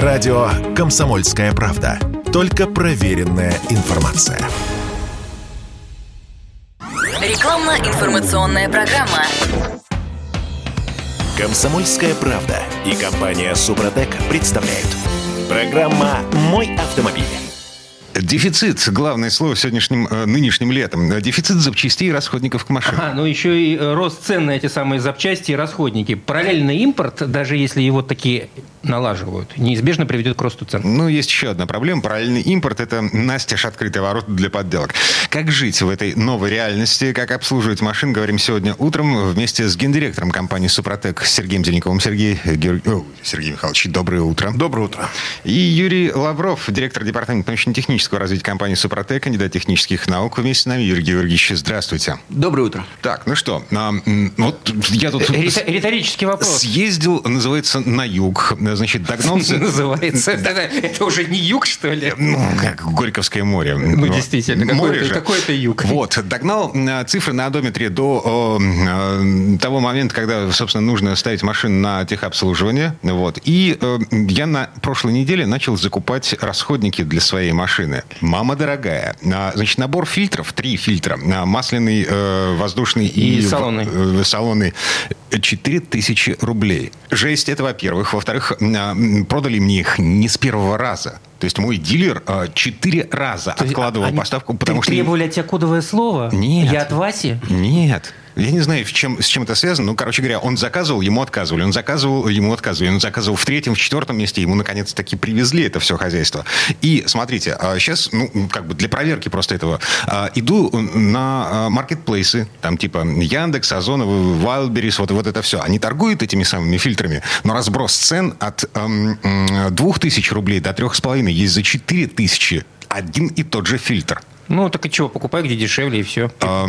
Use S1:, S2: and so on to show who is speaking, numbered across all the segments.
S1: Радио «Комсомольская правда». Только проверенная информация.
S2: Рекламно-информационная программа.
S1: «Комсомольская правда» и компания «Супротек» представляют. Программа «Мой автомобиль».
S3: Дефицит – главное слово сегодняшним, э, нынешним летом. Дефицит запчастей и расходников к машине.
S4: А, ну еще и э, рост цен на эти самые запчасти и расходники. Параллельный импорт, даже если его такие налаживают, неизбежно приведет к росту цен.
S3: Ну, есть еще одна проблема. Параллельный импорт – это настежь открытый ворот для подделок. Как жить в этой новой реальности, как обслуживать машин, говорим сегодня утром вместе с гендиректором компании «Супротек» Сергеем Зеленковым. Сергей, Георг... О, Сергей Михайлович, доброе утро.
S5: Доброе утро.
S3: И Юрий Лавров, директор департамента научно-технического развития компании «Супротек», кандидат технических наук. Вместе с нами Юрий Георгиевич, здравствуйте.
S6: Доброе утро.
S3: Так, ну что, а, вот я тут...
S4: Риторический вопрос.
S3: Съездил, называется, на юг, значит, догнался...
S4: Называется. Это уже не юг, что ли?
S3: Ну, как Горьковское море.
S4: Ну, действительно, какой-то юг.
S3: Вот, догнал э, цифры на одометре до э, того момента, когда, собственно, нужно ставить машину на техобслуживание. Вот. И э, я на прошлой неделе начал закупать расходники для своей машины. Мама дорогая. А, значит, набор фильтров, три фильтра. А, масляный, воздушный и,
S4: и салонный.
S3: салонный. 4000 рублей. Жесть, это во-первых. Во-вторых, а, продали мне их не с первого раза. То есть мой дилер а, четыре раза То откладывал они поставку, потому что...
S4: требовали от тебя кодовое слово?
S3: Нет.
S4: Я от Васи?
S3: Нет. Я не знаю, в чем, с чем это связано. Ну, короче говоря, он заказывал, ему отказывали. Он заказывал, ему отказывали. Он заказывал в третьем, в четвертом месте. Ему, наконец-таки, привезли это все хозяйство. И, смотрите, сейчас, а, ну, как бы для проверки просто этого, а, иду на а, маркетплейсы, там типа Яндекс, Озон, Wildberries, вот, вот это все. Они торгуют этими самыми фильтрами, но разброс цен от эм, 2000 рублей до 3,5 есть за 4000 один и тот же фильтр.
S4: Ну, так и чего, покупай где дешевле, и все.
S3: А,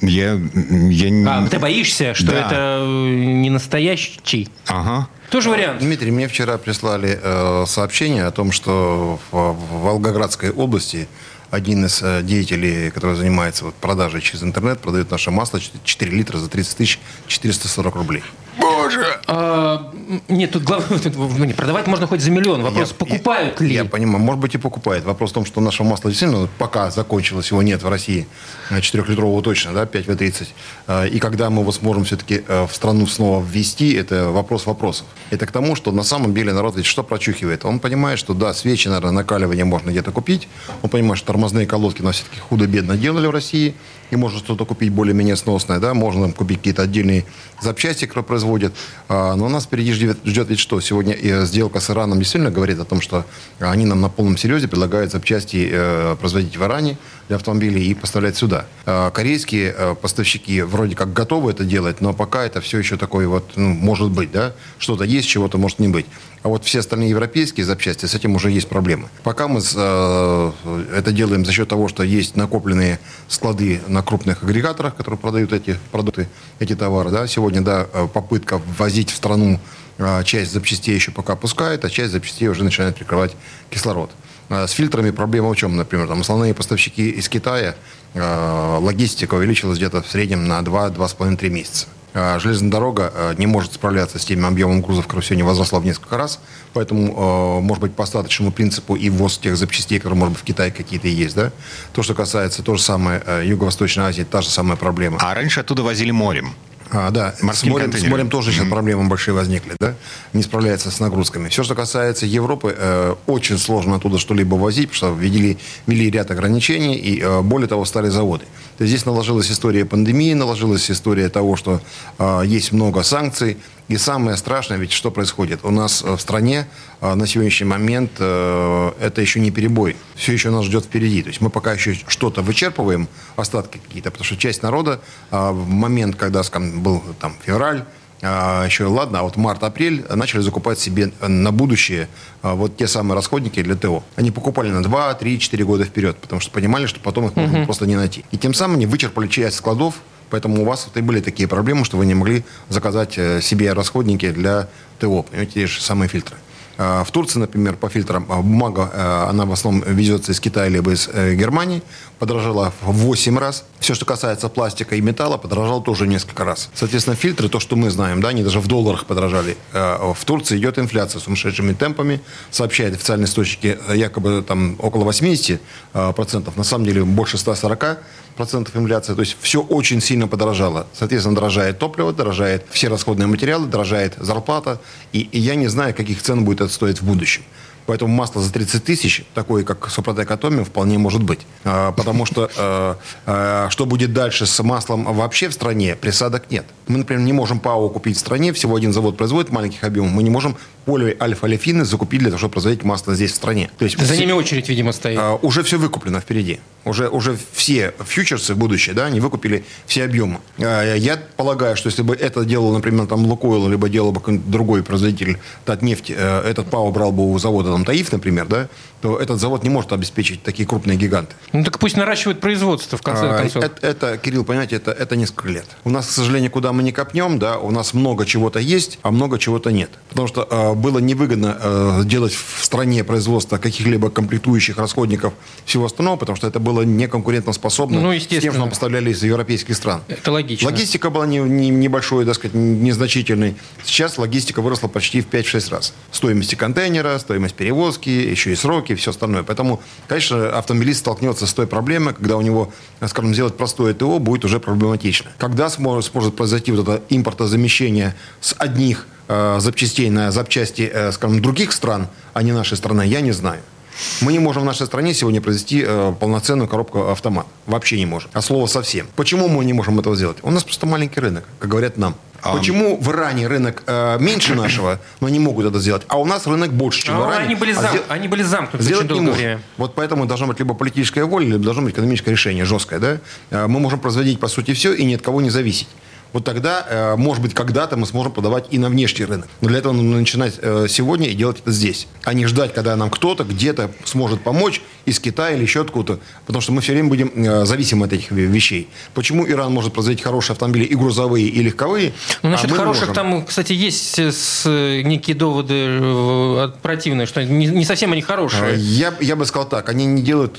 S3: я, я не...
S4: А, ты боишься, что да. это э, не настоящий?
S3: Ага.
S4: Тоже вариант.
S5: Дмитрий, мне вчера прислали э, сообщение о том, что в, в Волгоградской области один из э, деятелей, который занимается вот, продажей через интернет, продает наше масло 4 литра за 30 тысяч 440 рублей.
S3: Боже!
S4: А, нет, тут главное, продавать можно хоть за миллион. Вопрос, я, покупают
S5: я,
S4: ли?
S5: Я понимаю, может быть и покупают. Вопрос в том, что наше масло действительно пока закончилось, его нет в России, 4-литрового точно, да, 5В30. А, и когда мы его сможем все-таки э, в страну снова ввести, это вопрос вопросов. Это к тому, что на самом деле народ ведь что прочухивает? Он понимает, что да, свечи, наверное, накаливание можно где-то купить. Он понимает, что тормозные колодки нас все-таки худо-бедно делали в России и можно что-то купить более-менее сносное, да, можно купить какие-то отдельные запчасти, которые производят. А, но нас впереди ждет, ждет ведь что? Сегодня и сделка с Ираном действительно говорит о том, что они нам на полном серьезе предлагают запчасти э, производить в Иране для автомобилей и поставлять сюда. А, корейские э, поставщики вроде как готовы это делать, но пока это все еще такое вот, ну, может быть, да, что-то есть, чего-то может не быть. А вот все остальные европейские запчасти, с этим уже есть проблемы. Пока мы э, это делаем за счет того, что есть накопленные склады на крупных агрегаторах, которые продают эти продукты, эти товары. Да. Сегодня, да, э, попытка ввозить в страну э, часть запчастей еще пока пускает, а часть запчастей уже начинает прикрывать кислород. С фильтрами проблема в чем, например, там основные поставщики из Китая, логистика увеличилась где-то в среднем на 2-2,5-3 месяца. А, железная дорога а, не может справляться с тем объемом грузов, который сегодня возросла в несколько раз. Поэтому, а, может быть, по остаточному принципу и ввоз тех запчастей, которые, может быть, в Китае какие-то есть. Да? То, что касается то же самое Юго-Восточной Азии, та же самая проблема.
S3: А раньше оттуда возили морем.
S5: А, да, с морем, с морем тоже сейчас mm-hmm. проблемы большие возникли, да, не справляется с нагрузками. Все, что касается Европы, э, очень сложно оттуда что-либо возить, потому что ввели, ввели ряд ограничений, и э, более того, стали заводы. То есть здесь наложилась история пандемии, наложилась история того, что э, есть много санкций, и самое страшное, ведь что происходит? У нас э, в стране э, на сегодняшний момент э, это еще не перебой. Все еще нас ждет впереди. То есть мы пока еще что-то вычерпываем, остатки какие-то, потому что часть народа в момент, когда, скажем, был там февраль, еще ладно, а вот март-апрель начали закупать себе на будущее вот те самые расходники для ТО. Они покупали на 2, 3, 4 года вперед, потому что понимали, что потом их можно uh-huh. просто не найти. И тем самым они вычерпали часть складов, Поэтому у вас вот и были такие проблемы, что вы не могли заказать э, себе расходники для ТО, понимаете, те же самые фильтры. В Турции, например, по фильтрам бумага, она в основном везется из Китая либо из Германии, подорожала в 8 раз. Все, что касается пластика и металла, подорожало тоже несколько раз. Соответственно, фильтры, то, что мы знаем, да, они даже в долларах подорожали. В Турции идет инфляция сумасшедшими темпами, сообщает официальные источники, якобы там около 80%, процентов, на самом деле больше 140 процентов инфляции. То есть все очень сильно подорожало. Соответственно, дорожает топливо, дорожает все расходные материалы, дорожает зарплата. И, и я не знаю, каких цен будет это стоить в будущем. Поэтому масло за 30 тысяч, такое как Супротек Атоми, вполне может быть. А, потому что а, а, что будет дальше с маслом вообще в стране, присадок нет. Мы, например, не можем ПАО купить в стране, всего один завод производит маленьких объемов. Мы не можем поле альфа-олефины закупить для того, чтобы производить масло здесь в стране. То есть,
S4: За все, ними очередь, видимо, стоит.
S5: Уже все выкуплено впереди. Уже, уже все фьючерсы будущее, да, они выкупили все объемы. Я полагаю, что если бы это делал, например, там Лукойл, либо делал бы другой производитель Татнефть, э, этот ПАО брал бы у завода там, Таиф, например, да, то этот завод не может обеспечить такие крупные гиганты.
S4: Ну так пусть наращивают производство в конце а, концов.
S5: Это, это, Кирилл, понимаете, это, это несколько лет. У нас, к сожалению, куда мы не копнем, да, у нас много чего-то есть, а много чего-то нет. Потому что э, было невыгодно э, делать в стране производство каких-либо комплектующих расходников всего остального, потому что это было неконкурентоспособно
S4: ну, с тем,
S5: что нам поставляли из европейских стран.
S4: Это логично.
S5: Логистика была не, не, небольшой, так сказать, незначительной. Сейчас логистика выросла почти в 5-6 раз. Стоимости контейнера, стоимость перевозки, еще и сроки, и все остальное. Поэтому, конечно, автомобилист столкнется с той проблемой, когда у него, скажем, сделать простое ТО будет уже проблематично. Когда сможет, сможет произойти вот это импортозамещение с одних э, запчастей на запчасти, э, скажем, других стран, а не нашей страны, я не знаю. Мы не можем в нашей стране сегодня произвести э, полноценную коробку автомат. Вообще не можем. А слово совсем. Почему мы не можем этого сделать? У нас просто маленький рынок, как говорят нам. А Почему в Иране рынок э, меньше нашего, но они могут это сделать, а у нас рынок больше, чем а в Иране?
S4: Они были,
S5: а
S4: зам... они были замкнуты
S5: сделать очень долгое время. Вот поэтому должна быть либо политическая воля, либо должно быть экономическое решение жесткое. Да? Э, мы можем производить, по сути, все и ни от кого не зависеть вот тогда, э, может быть, когда-то мы сможем подавать и на внешний рынок. Но для этого нужно начинать э, сегодня и делать это здесь, а не ждать, когда нам кто-то где-то сможет помочь из Китая или еще откуда-то. Потому что мы все время будем э, зависимы от этих вещей. Почему Иран может производить хорошие автомобили и грузовые, и легковые?
S4: Ну, насчет а хороших там, кстати, есть некие доводы противные, что не, совсем они хорошие.
S5: Я, я бы сказал так, они не делают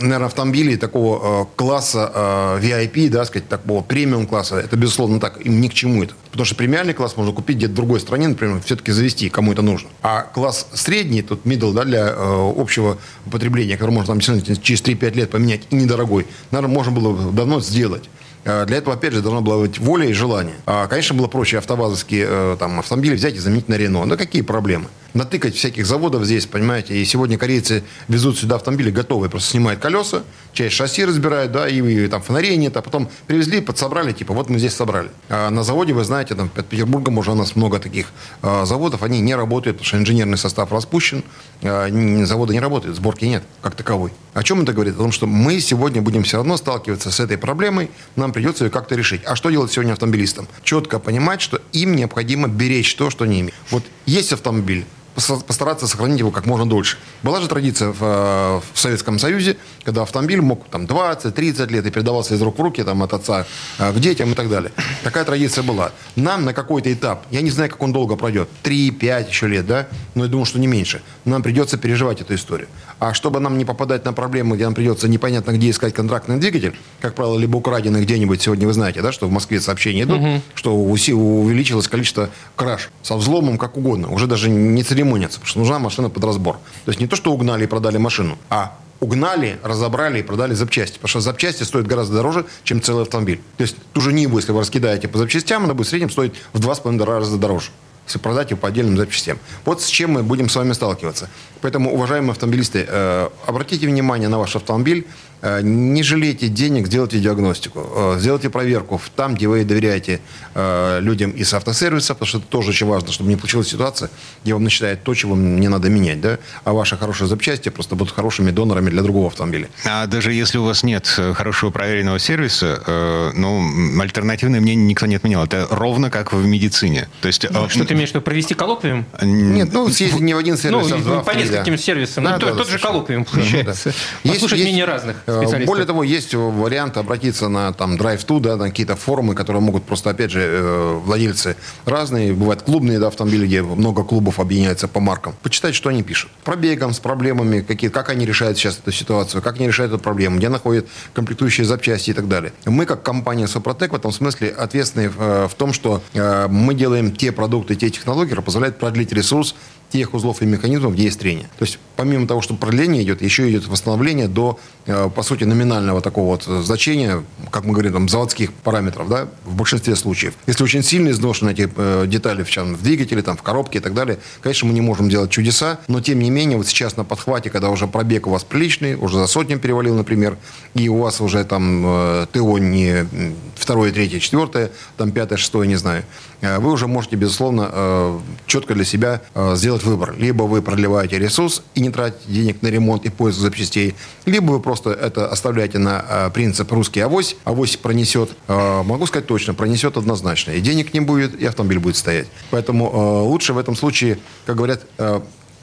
S5: наверное, автомобилей такого э, класса э, VIP, да, сказать, такого премиум класса, это, безусловно, так, им ни к чему это. Потому что премиальный класс можно купить где-то в другой стране, например, все-таки завести, кому это нужно. А класс средний, тут middle, да, для э, общего потребления, который можно там, через 3-5 лет поменять, и недорогой, наверное, можно было бы давно сделать. Э, для этого, опять же, должна была быть воля и желание. А, конечно, было проще автовазовские э, там, автомобили взять и заменить на Рено. Но какие проблемы? Натыкать всяких заводов здесь, понимаете. И сегодня корейцы везут сюда автомобили готовые, просто снимают колеса, часть шасси разбирают, да, и, и там фонарей нет, а потом привезли, подсобрали, типа, вот мы здесь собрали. А на заводе, вы знаете, там, под Петербургом уже у нас много таких а, заводов, они не работают, потому что инженерный состав распущен, а, заводы не работают, сборки нет, как таковой. О чем это говорит? О том, что мы сегодня будем все равно сталкиваться с этой проблемой, нам придется ее как-то решить. А что делать сегодня автомобилистам? Четко понимать, что им необходимо беречь то, что они имеют. Вот есть автомобиль, постараться сохранить его как можно дольше. Была же традиция в, э, в Советском Союзе, когда автомобиль мог там 20-30 лет и передавался из рук в руки там, от отца э, к детям и так далее. Такая традиция была. Нам на какой-то этап, я не знаю, как он долго пройдет, 3-5 еще лет, да, но я думаю, что не меньше, нам придется переживать эту историю. А чтобы нам не попадать на проблемы, где нам придется непонятно где искать контрактный двигатель, как правило, либо украденный где-нибудь, сегодня вы знаете, да, что в Москве сообщения идут, угу. что увеличилось количество краж со взломом, как угодно. Уже даже не церемонятся, потому что нужна машина под разбор. То есть не то, что угнали и продали машину, а угнали, разобрали и продали запчасти. Потому что запчасти стоят гораздо дороже, чем целый автомобиль. То есть ту же Ниву, если вы раскидаете по запчастям, она будет в среднем стоить в 2,5 раза дороже если продать ее по отдельным запчастям. Вот с чем мы будем с вами сталкиваться. Поэтому, уважаемые автомобилисты, э, обратите внимание на ваш автомобиль, не жалейте денег, сделайте диагностику, э, сделайте проверку там, где вы доверяете э, людям из автосервиса, потому что это тоже очень важно, чтобы не получилась ситуация, где вам начинает то, чего вам не надо менять, да, а ваши хорошие запчасти просто будут хорошими донорами для другого автомобиля.
S3: А даже если у вас нет хорошего проверенного сервиса, ну, альтернативное мнение никто не отменял. Это ровно как в медицине. То есть,
S4: ну, что ты имеешь в виду, провести коллоквиум?
S5: Нет, ну, съездить не в один сервис,
S4: ну, а в два, по нескольким да. сервисам. Да, ну, да, тот, да, тот же коллоквиум получается. Да, да. Послушать есть, мнение разных.
S5: Специалисты. Более того, есть вариант обратиться на там Drive-to, да, на какие-то форумы, которые могут просто, опять же, владельцы разные, бывают клубные да, автомобили, где много клубов объединяются по маркам. Почитать, что они пишут. Пробегом, с проблемами, какие, как они решают сейчас эту ситуацию, как они решают эту проблему, где находят комплектующие запчасти и так далее. Мы, как компания Супротек, в этом смысле ответственны в том, что мы делаем те продукты, те технологии, которые позволяют продлить ресурс тех узлов и механизмов, где есть трение. То есть помимо того, что продление идет, еще идет восстановление до, э, по сути, номинального такого вот значения, как мы говорим, там, заводских параметров, да, в большинстве случаев. Если очень сильно изношены эти э, детали в, в двигателе, там, в коробке и так далее, конечно, мы не можем делать чудеса, но тем не менее, вот сейчас на подхвате, когда уже пробег у вас приличный, уже за сотню перевалил, например, и у вас уже там э, ТО не второе, третье, четвертое, там пятое, шестое, не знаю, э, вы уже можете, безусловно, э, четко для себя э, сделать выбор. Либо вы продлеваете ресурс и не тратите денег на ремонт и поиск запчастей, либо вы просто это оставляете на принцип русский авось. Авось пронесет, могу сказать точно, пронесет однозначно. И денег не будет, и автомобиль будет стоять. Поэтому лучше в этом случае, как говорят,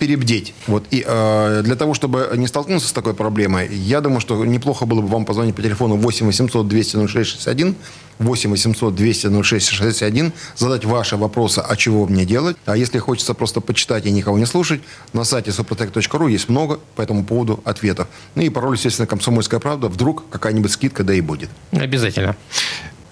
S5: перебдеть. Вот. И э, для того, чтобы не столкнуться с такой проблемой, я думаю, что неплохо было бы вам позвонить по телефону 8 800 200 0661, 8 800 200 0661, задать ваши вопросы, а чего мне делать. А если хочется просто почитать и никого не слушать, на сайте suprotec.ru есть много по этому поводу ответов. Ну и пароль, естественно, «Комсомольская правда». Вдруг какая-нибудь скидка, да и будет.
S4: Обязательно.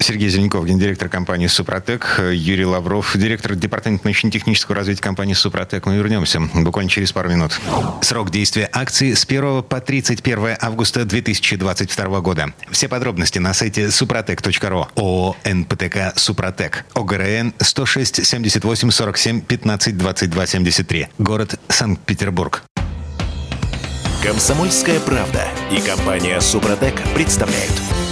S3: Сергей Зеленков, гендиректор компании «Супротек», Юрий Лавров, директор департамента научно-технического развития компании «Супротек». Мы вернемся буквально через пару минут. Срок действия акции с 1 по 31 августа 2022 года. Все подробности на сайте suprotec.ru. ООО «НПТК Супротек». ОГРН 106 78 47 15 22 73. Город Санкт-Петербург.
S1: Комсомольская правда и компания «Супротек» представляют –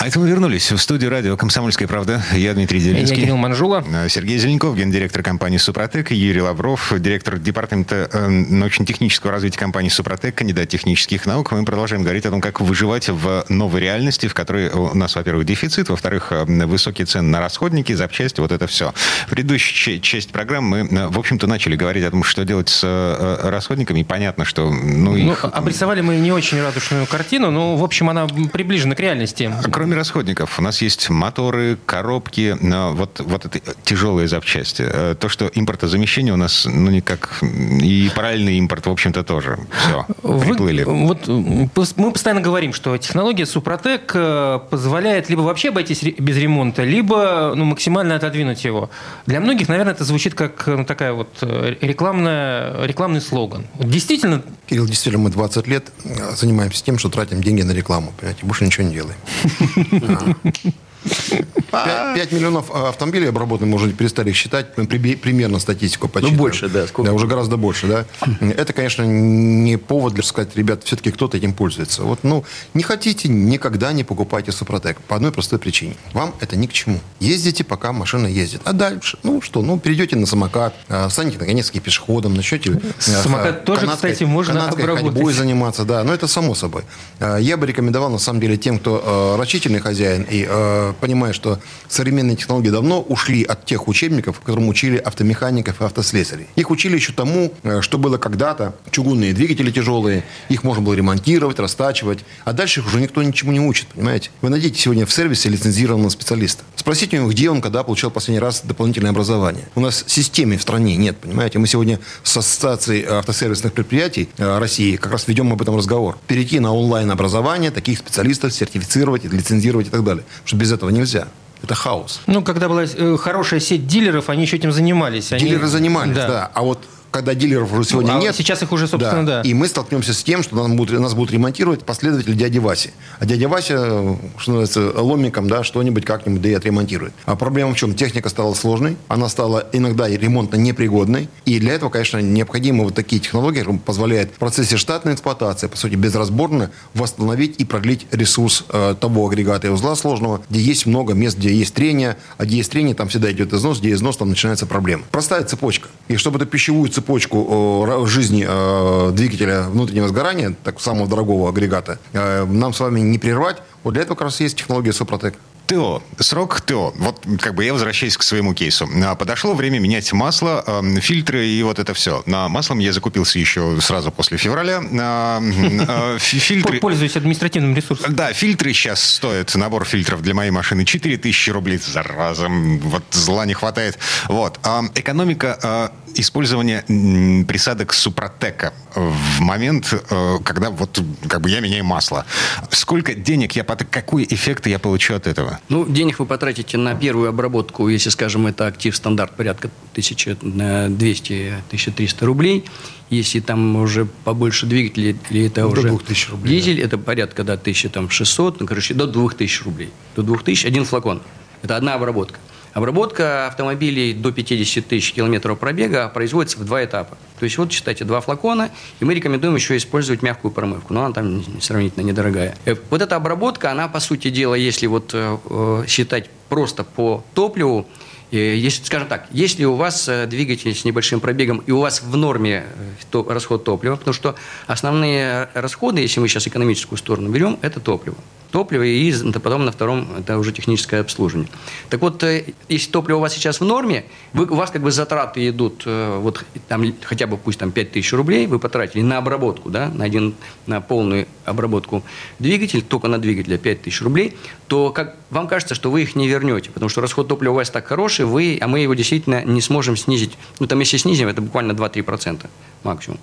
S3: А это мы вернулись в студию радио «Комсомольская правда». Я Дмитрий Делинский.
S4: Я Кирилл Манжула.
S3: Э, Сергей Зеленков, гендиректор компании «Супротек». Юрий Лавров, директор департамента э, научно-технического развития компании «Супротек», кандидат технических наук. Мы продолжаем говорить о том, как выживать в новой реальности, в которой у нас, во-первых, дефицит, во-вторых, э, высокие цены на расходники, запчасти, вот это все. В предыдущей части программы мы, в общем-то, начали говорить о том, что делать с расходниками. И понятно, что... Ну, их...
S4: ну, обрисовали мы не очень радужную картину, но, в общем, она приближена к реальности.
S3: Кроме кроме расходников, у нас есть моторы, коробки, вот, вот это тяжелые запчасти. Э, то, что импортозамещение у нас, ну, никак... И параллельный импорт, в общем-то, тоже. Все, приплыли.
S4: Вы, вот мы постоянно говорим, что технология Супротек э, позволяет либо вообще обойтись без ремонта, либо ну, максимально отодвинуть его. Для многих, наверное, это звучит как ну, такая вот э, рекламная, рекламный слоган. Действительно...
S5: Кирилл, действительно, мы 20 лет занимаемся тем, что тратим деньги на рекламу. Понимаете, больше ничего не делаем. no. 5 миллионов а, автомобилей обработаны, можно перестали их считать, примерно статистику почти.
S3: Ну, больше, да.
S5: Сколько? Да, уже гораздо больше, да. Это, конечно, не повод для сказать, ребят, все-таки кто-то этим пользуется. Вот, ну, не хотите, никогда не покупайте Супротек. По одной простой причине. Вам это ни к чему. Ездите, пока машина ездит. А дальше, ну что, ну, перейдете на самокат, а, станете наконец-таки пешеходом, начнете...
S4: А, самокат тоже, кстати, можно обработать. ходьбой
S5: заниматься, да, но это само собой. Я бы рекомендовал, на самом деле, тем, кто рачительный хозяин и понимает, что современные технологии давно ушли от тех учебников, которым учили автомехаников и автослесарей. Их учили еще тому, э, что было когда-то. Чугунные двигатели тяжелые, их можно было ремонтировать, растачивать. А дальше их уже никто ничему не учит, понимаете? Вы найдите сегодня в сервисе лицензированного специалиста. Спросите у него, где он, когда получал последний раз дополнительное образование. У нас системы в стране нет, понимаете? Мы сегодня с Ассоциацией автосервисных предприятий э, России как раз ведем об этом разговор. Перейти на онлайн-образование, таких специалистов сертифицировать, лицензировать и так далее. Потому что без этого нельзя. Это хаос.
S4: Ну, когда была э, хорошая сеть дилеров, они еще этим занимались.
S5: Дилеры они... занимались, да. да. А вот когда дилеров уже сегодня а нет.
S4: Сейчас их уже, собственно, да.
S5: да. И мы столкнемся с тем, что нас будут, нас будут ремонтировать последователи дяди Васи. А дядя Вася, что называется, ломиком, да, что-нибудь как-нибудь да и отремонтирует. А проблема в чем? Техника стала сложной, она стала иногда ремонтно непригодной. И для этого, конечно, необходимы вот такие технологии, которые позволяют в процессе штатной эксплуатации, по сути, безразборно восстановить и продлить ресурс э, того агрегата и узла сложного, где есть много мест, где есть трение, а где есть трение, там всегда идет износ, где износ, там начинается проблема. Простая цепочка. И чтобы эту пищевую цепочку цепочку жизни двигателя внутреннего сгорания, так самого дорогого агрегата, э, нам с вами не прервать. Вот для этого как раз есть технология Супротек.
S3: ТО. Срок ТО. Вот как бы я возвращаюсь к своему кейсу. А, подошло время менять масло, эм, фильтры и вот это все. На маслом я закупился еще сразу после февраля. А,
S4: а, фильтры... Пользуюсь административным ресурсом.
S3: Да, фильтры сейчас стоят, набор фильтров для моей машины 4000 рублей за разом. Вот зла не хватает. Вот. Экономика использования присадок Супротека в момент, когда вот как бы я меняю масло. Сколько денег я, какой эффект я получу от этого?
S2: Ну, денег вы потратите на первую обработку, если, скажем, это актив стандарт порядка 1200-1300 рублей. Если там уже побольше двигателей, или это
S5: до
S2: уже
S5: 2000 рублей,
S2: дизель, да. это порядка да, 1600, ну, короче, до 2000 рублей. До 2000 один флакон. Это одна обработка. Обработка автомобилей до 50 тысяч километров пробега производится в два этапа. То есть вот, считайте, два флакона, и мы рекомендуем еще использовать мягкую промывку, но она там сравнительно недорогая. Э, вот эта обработка, она, по сути дела, если вот э, э, считать просто по топливу, если, скажем так, если у вас двигатель с небольшим пробегом и у вас в норме расход топлива, потому что основные расходы, если мы сейчас экономическую сторону берем, это топливо топливо, и потом на втором это уже техническое обслуживание. Так вот, э, если топливо у вас сейчас в норме, вы, у вас как бы затраты идут, э, вот там хотя бы пусть там 5 тысяч рублей вы потратили на обработку, да, на, один, на полную обработку двигателя, только на двигателя 5 тысяч рублей, то как, вам кажется, что вы их не вернете, потому что расход топлива у вас так хороший, вы, а мы его действительно не сможем снизить. Ну, там, если снизим, это буквально 2-3% максимум.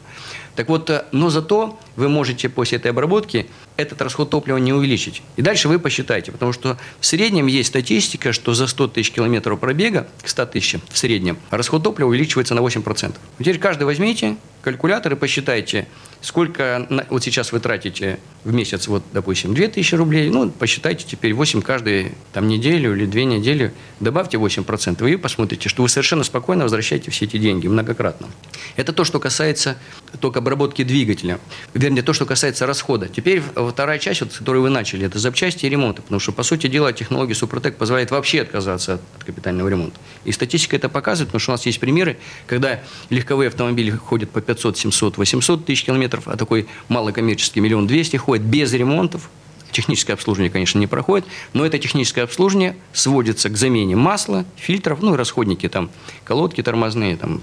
S2: Так вот, э, но зато вы можете после этой обработки этот расход топлива не увеличить. И дальше вы посчитайте, потому что в среднем есть статистика, что за 100 тысяч километров пробега, к 100 тысячам в среднем, расход топлива увеличивается на 8%. Теперь каждый возьмите калькулятор и посчитайте, сколько вот сейчас вы тратите в месяц, вот, допустим, 2000 рублей, ну, посчитайте теперь 8 каждую там, неделю или две недели, добавьте 8%, и посмотрите, что вы совершенно спокойно возвращаете все эти деньги многократно. Это то, что касается только обработки двигателя, вернее, то, что касается расхода. Теперь вторая часть, вот, с которой вы начали, это запчасти и ремонты, потому что, по сути дела, технология Супротек позволяет вообще отказаться от, от капитального ремонта. И статистика это показывает, потому что у нас есть примеры, когда легковые автомобили ходят по 500, 700, 800 тысяч километров, а такой малокоммерческий миллион двести ходит без ремонтов, Техническое обслуживание, конечно, не проходит, но это техническое обслуживание сводится к замене масла, фильтров, ну и расходники, там, колодки тормозные, там,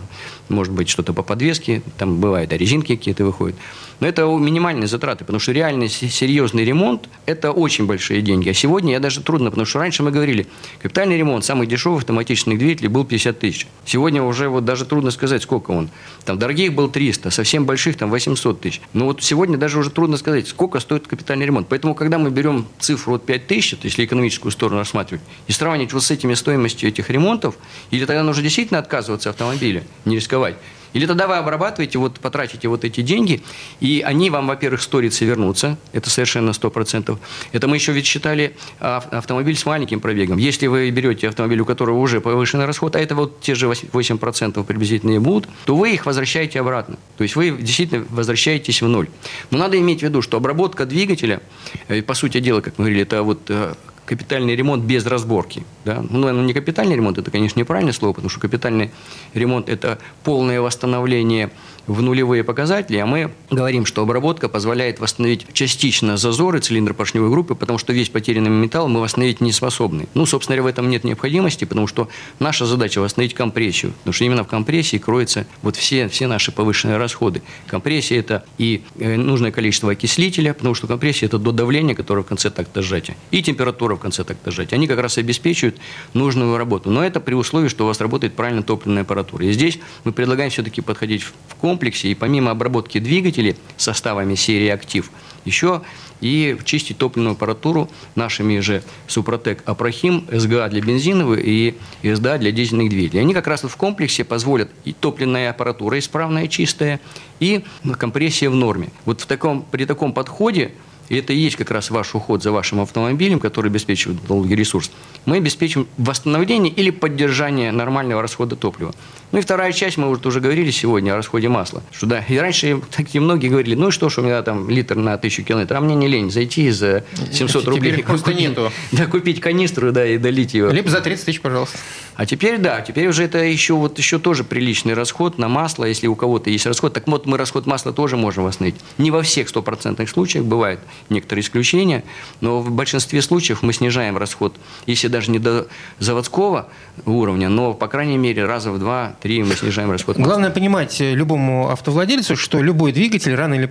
S2: может быть, что-то по подвеске, там бывает, а резинки какие-то выходят. Но это минимальные затраты, потому что реальный серьезный ремонт – это очень большие деньги. А сегодня я даже трудно, потому что раньше мы говорили, капитальный ремонт самый дешевый автоматических двигателей был 50 тысяч. Сегодня уже вот даже трудно сказать, сколько он. Там дорогих был 300, совсем больших там 800 тысяч. Но вот сегодня даже уже трудно сказать, сколько стоит капитальный ремонт. Поэтому, когда мы берем цифру вот 5 тысяч, если экономическую сторону рассматривать, и сравнивать вот с этими стоимостью этих ремонтов, или тогда нужно действительно отказываться от автомобиля, не рисковать, или тогда вы обрабатываете, вот потратите вот эти деньги, и они вам, во-первых, сторится вернутся, это совершенно 100%. Это мы еще ведь считали автомобиль с маленьким пробегом. Если вы берете автомобиль, у которого уже повышенный расход, а это вот те же 8% приблизительно будут, то вы их возвращаете обратно. То есть вы действительно возвращаетесь в ноль. Но надо иметь в виду, что обработка двигателя, э, по сути дела, как мы говорили, это вот э, капитальный ремонт без разборки. Да? Ну, наверное, не капитальный ремонт, это, конечно, неправильное слово, потому что капитальный ремонт – это полное восстановление в нулевые показатели, а мы говорим, что обработка позволяет восстановить частично зазоры цилиндропоршневой группы, потому что весь потерянный металл мы восстановить не способны. Ну, собственно говоря, в этом нет необходимости, потому что наша задача восстановить компрессию, потому что именно в компрессии кроются вот все, все наши повышенные расходы. Компрессия – это и э, нужное количество окислителя, потому что компрессия – это до давления, которое в конце такта сжатия, и температура в конце такта сжатия. Они как раз обеспечивают нужную работу. Но это при условии, что у вас работает правильно топливная аппаратура. И здесь мы предлагаем все-таки подходить в комплекс комплексе и помимо обработки двигателей составами серии «Актив», еще и чистить топливную аппаратуру нашими же Супротек Апрахим, СГА для бензиновых и СДА для дизельных двигателей. Они как раз в комплексе позволят и топливная аппаратура исправная, чистая, и компрессия в норме. Вот в таком, при таком подходе и это и есть как раз ваш уход за вашим автомобилем, который обеспечивает долгий ресурс, мы обеспечим восстановление или поддержание нормального расхода топлива. Ну и вторая часть, мы уже говорили сегодня о расходе масла. Что да, и раньше такие многие говорили, ну и что, что у меня там литр на тысячу километров, а мне не лень зайти за 700 рублей.
S4: Просто купить, нету.
S2: Да, купить канистру, да, и долить ее.
S4: Либо за 30 тысяч, пожалуйста.
S2: А теперь, да, теперь уже это еще, вот, еще тоже приличный расход на масло, если у кого-то есть расход. Так вот, мы расход масла тоже можем восстановить. Не во всех стопроцентных случаях бывает. Некоторые исключения, но в большинстве случаев мы снижаем расход, если даже не до заводского уровня, но, по крайней мере, раза в два-три мы снижаем расход.
S4: Главное понимать любому автовладельцу, что любой двигатель рано или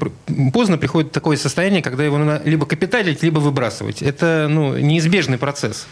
S4: поздно приходит в такое состояние, когда его надо либо капиталить, либо выбрасывать. Это ну, неизбежный процесс.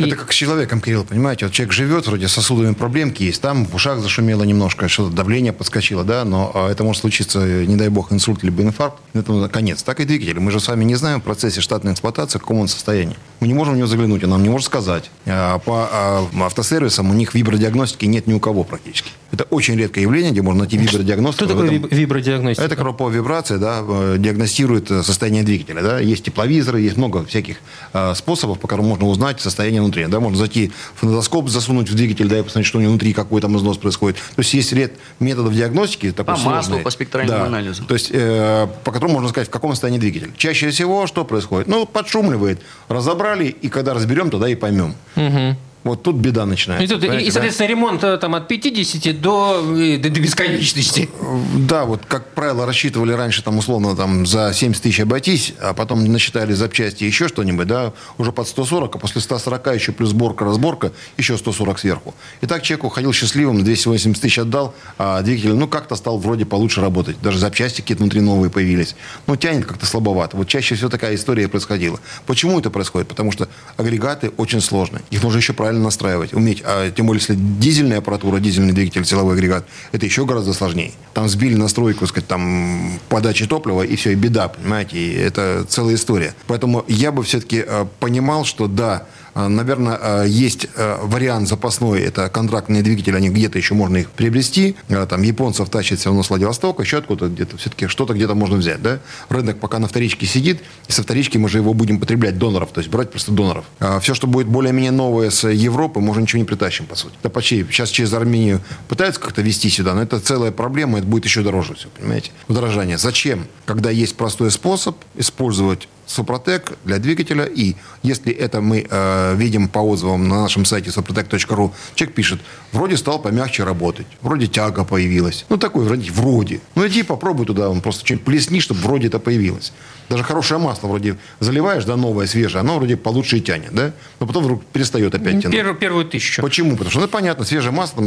S5: Это как с человеком, Кирилл, понимаете? Вот человек живет, вроде сосудовыми проблемки есть, там в ушах зашумело немножко, что-то давление подскочило, да, но а, это может случиться, не дай бог, инсульт либо инфаркт, это конец. Так и двигатель. Мы же с вами не знаем в процессе штатной эксплуатации, в каком он состоянии. Мы не можем в него заглянуть, он нам не может сказать. А, по а, автосервисам у них вибродиагностики нет ни у кого практически. Это очень редкое явление, где можно найти вибродиагностику.
S4: Что такое этом... вибродиагностика?
S5: Это кропова вибрация, да, э, диагностирует э, состояние двигателя. Да. Есть тепловизоры, есть много всяких э, способов, по которым можно узнать состояние внутри. Да. Можно зайти в фонодоскоп, засунуть в двигатель, да, и посмотреть, что у него внутри, какой там износ происходит. То есть есть ряд методов диагностики.
S2: Такой по маслу, по спектральному
S5: да.
S2: анализу.
S5: То есть э, по которому можно сказать, в каком состоянии двигатель. Чаще всего что происходит? Ну, подшумливает. Разобрали, и когда разберем, тогда и поймем. Угу. Вот тут беда начинается.
S4: И, тут, и, соответственно, да? ремонт э, там, от 50 до, до, до бесконечности.
S5: Да, вот, как правило, рассчитывали раньше, там, условно, там, за 70 тысяч обойтись, а потом насчитали запчасти еще что-нибудь, да, уже под 140, а после 140 еще плюс сборка, разборка, еще 140 сверху. И так человек уходил счастливым, 280 тысяч отдал, а двигатель, ну, как-то стал вроде получше работать. Даже запчасти какие-то внутри новые появились. Ну, тянет как-то слабовато. Вот чаще всего такая история происходила. Почему это происходит? Потому что агрегаты очень сложные. Их нужно еще правильно настраивать, уметь. А тем более, если дизельная аппаратура, дизельный двигатель, силовой агрегат, это еще гораздо сложнее. Там сбили настройку, сказать, там, подачи топлива, и все, и беда, понимаете, и это целая история. Поэтому я бы все-таки э, понимал, что да, Наверное, а, есть а, вариант запасной, это контрактные двигатели, они где-то еще можно их приобрести. Там японцев тащит все равно с Владивостока, еще откуда-то где-то, все-таки что-то где-то можно взять. Да? Рынок пока на вторичке сидит, и со вторички мы же его будем потреблять доноров, то есть брать просто доноров. Все, что будет более-менее новое с Европы, мы уже ничего не притащим, по сути. Это почти сейчас через Армению пытаются как-то вести сюда, но это целая проблема, это будет еще дороже все, понимаете? Удорожание. Зачем? Когда есть простой способ использовать Супротек для двигателя. И если это мы э, видим по отзывам на нашем сайте suprotec.ru, человек пишет, вроде стал помягче работать, вроде тяга появилась. Ну, такой вроде, вроде. Ну, иди попробуй туда, он просто что-нибудь плесни, чтобы вроде это появилось. Даже хорошее масло вроде заливаешь, да, новое, свежее, оно вроде получше и тянет, да? Но потом вдруг перестает опять тянуть.
S4: Первую, первую тысячу.
S5: Почему? Потому что, ну, понятно, свежее масло,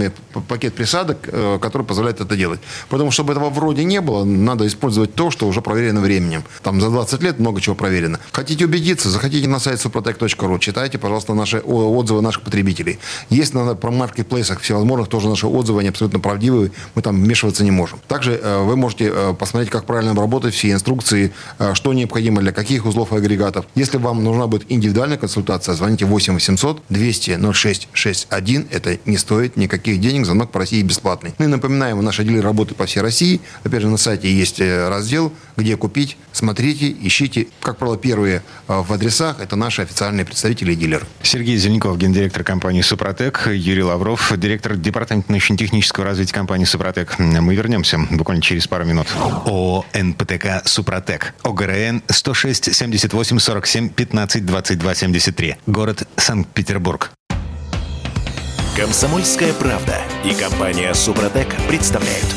S5: пакет присадок, э, который позволяет это делать. Потому что, чтобы этого вроде не было, надо использовать то, что уже проверено временем. Там за 20 лет много чего проверено. Хотите убедиться, заходите на сайт suprotec.ru, читайте, пожалуйста, наши отзывы наших потребителей. Есть на про маркетплейсах всевозможных тоже наши отзывы, они абсолютно правдивые, мы там вмешиваться не можем. Также э, вы можете э, посмотреть, как правильно работать, все инструкции, что необходимо для каких узлов и агрегатов. Если вам нужна будет индивидуальная консультация, звоните 8 800 200 06 61. Это не стоит никаких денег, звонок по России бесплатный. Ну и напоминаем, наши дилеры работают по всей России. Опять же, на сайте есть э, раздел, где купить. Смотрите, ищите. Как правило, первые э, в адресах это наши официальные представители и дилеры.
S3: Сергей Зеленков, гендиректор компании «Супротек», Юрий Лавров, директор департамента научно-технического развития компании «Супротек». Мы вернемся буквально через пару минут. ООО «НПТК Супротек». ОГРН 106 78 47 15 22 73. Город Санкт-Петербург.
S1: Комсомольская правда и компания «Супротек» представляют.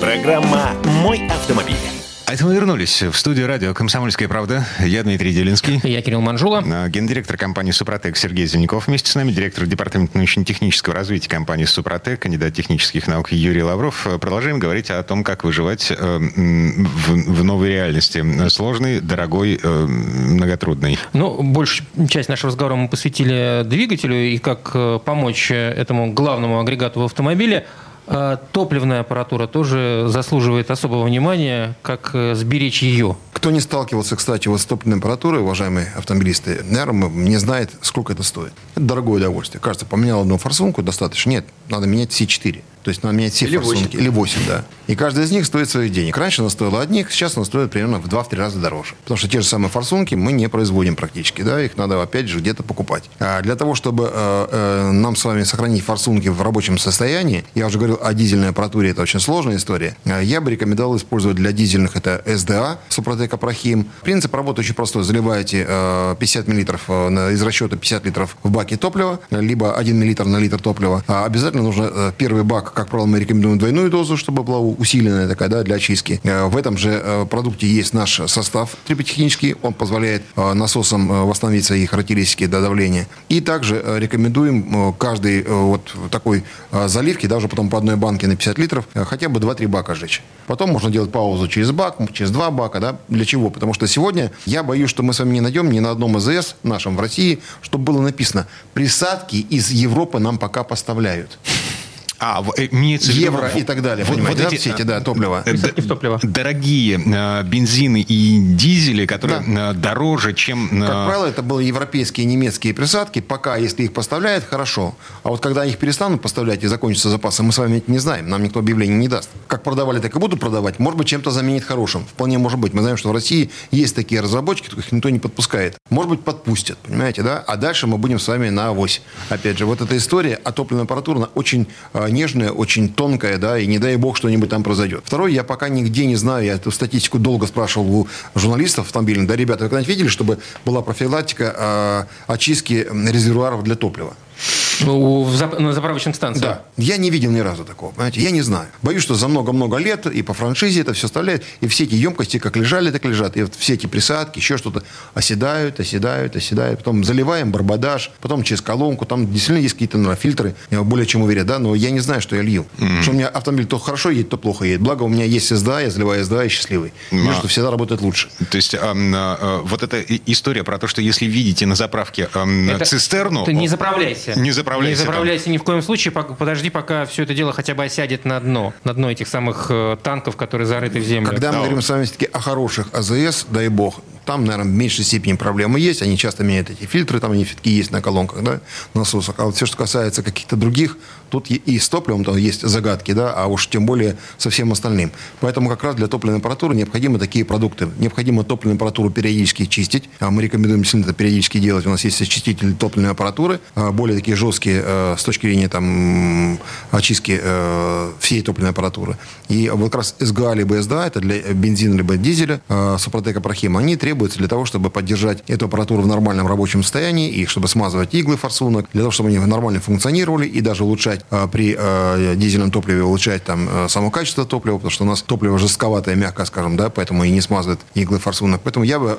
S1: Программа «Мой автомобиль».
S3: А это мы вернулись в студию радио «Комсомольская правда». Я Дмитрий Делинский.
S4: Я Кирилл Манжула.
S3: А, гендиректор компании «Супротек» Сергей Зеленяков. Вместе с нами директор департамента научно-технического развития компании «Супротек», кандидат технических наук Юрий Лавров. Продолжаем говорить о том, как выживать э, в, новой реальности. Сложный, дорогой, э, многотрудный.
S4: Ну, большую часть нашего разговора мы посвятили двигателю и как э, помочь этому главному агрегату в автомобиле – топливная аппаратура тоже заслуживает особого внимания, как э, сберечь ее.
S5: Кто не сталкивался, кстати, вот с топливной аппаратурой, уважаемые автомобилисты, наверное, не знает, сколько это стоит. Это дорогое удовольствие. Кажется, поменял одну форсунку, достаточно. Нет, надо менять все четыре. То есть надо менять все или форсунки. 8. Или 8, да. И каждая из них стоит своих денег. Раньше она стоила одних, сейчас она стоит примерно в 2-3 раза дороже. Потому что те же самые форсунки мы не производим практически. Да? Их надо, опять же, где-то покупать. А для того, чтобы э, э, нам с вами сохранить форсунки в рабочем состоянии, я уже говорил о дизельной аппаратуре, это очень сложная история, э, я бы рекомендовал использовать для дизельных это SDA, Супротек Прохим. Принцип работы очень простой. Заливаете 50 миллилитров из расчета 50 литров в баке топлива, либо 1 миллилитр на литр топлива. А обязательно нужно первый бак, как правило, мы рекомендуем двойную дозу, чтобы была усиленная такая, да, для очистки. В этом же продукте есть наш состав триботехнический. Он позволяет насосам восстановить свои характеристики до давления. И также рекомендуем каждый вот такой заливки, даже потом по одной банке на 50 литров, хотя бы 2-3 бака сжечь. Потом можно делать паузу через бак, через два бака. Да? Для чего? Потому что сегодня я боюсь, что мы с вами не найдем ни на одном АЗС нашем в России, чтобы было написано «присадки из Европы нам пока поставляют».
S3: А, э, имеется
S5: Евро и так далее, вот, понимаете, вот эти, все эти, да, топливо.
S4: Э, топливо.
S3: Дорогие э, бензины и дизели, которые да. дороже, чем...
S5: Как правило, это были европейские и немецкие присадки. Пока, если их поставляют, хорошо. А вот когда их перестанут поставлять и закончатся запасы, мы с вами это не знаем. Нам никто объявление не даст. Как продавали, так и будут продавать. Может быть, чем-то заменит хорошим. Вполне может быть. Мы знаем, что в России есть такие разработчики, их никто не подпускает. Может быть, подпустят, понимаете, да? А дальше мы будем с вами на авось. Опять же, вот эта история, а топливная аппаратура, она очень нежная, очень тонкая, да, и не дай бог что-нибудь там произойдет. Второе, я пока нигде не знаю, я эту статистику долго спрашивал у журналистов автомобильных, да, ребята, вы когда-нибудь видели, чтобы была профилактика э, очистки резервуаров для топлива?
S4: Ну, на заправочных станциях?
S5: Да. Я не видел ни разу такого, понимаете? Я не знаю. Боюсь, что за много-много лет и по франшизе это все оставляет, и все эти емкости как лежали, так лежат. И вот все эти присадки, еще что-то оседают, оседают, оседают. Потом заливаем барбадаж, потом через колонку. Там действительно есть какие-то ну, фильтры, я более чем уверен, да, но я не знаю, что я лью. Mm-hmm. Что у меня автомобиль то хорошо едет, то плохо едет. Благо у меня есть СДА, я заливаю СДА и счастливый. Mm-hmm. что всегда работает лучше.
S3: То есть а, а, вот эта история про то, что если видите на заправке а, это, цистерну...
S4: Ты не заправляйся.
S3: Не заправляйся.
S4: Не заправляйся ни в коем случае, подожди, пока все это дело хотя бы осядет на дно, на дно этих самых э, танков, которые зарыты в землю.
S5: Когда мы говорим с вами все-таки о хороших АЗС, дай бог, там, наверное, в меньшей степени проблемы есть. Они часто меняют эти фильтры, там они все-таки есть на колонках, да, насосах. А вот все, что касается каких-то других, тут и с топливом там есть загадки, да, а уж тем более со всем остальным. Поэтому как раз для топливной аппаратуры необходимы такие продукты. Необходимо топливную аппаратуру периодически чистить. А мы рекомендуем действительно это периодически делать. У нас есть очистители топливной аппаратуры, а, более такие жесткие э, с точки зрения там, очистки э, всей топливной аппаратуры. И вот как раз СГА либо СДА, это для бензина либо дизеля, э, Супротека Прохим, они требуют требуется для того, чтобы поддержать эту аппаратуру в нормальном рабочем состоянии и чтобы смазывать иглы форсунок, для того, чтобы они нормально функционировали и даже улучшать а, при а, дизельном топливе, улучшать там а, само качество топлива, потому что у нас топливо жестковатое, мягко скажем, да, поэтому и не смазывает иглы форсунок. Поэтому я бы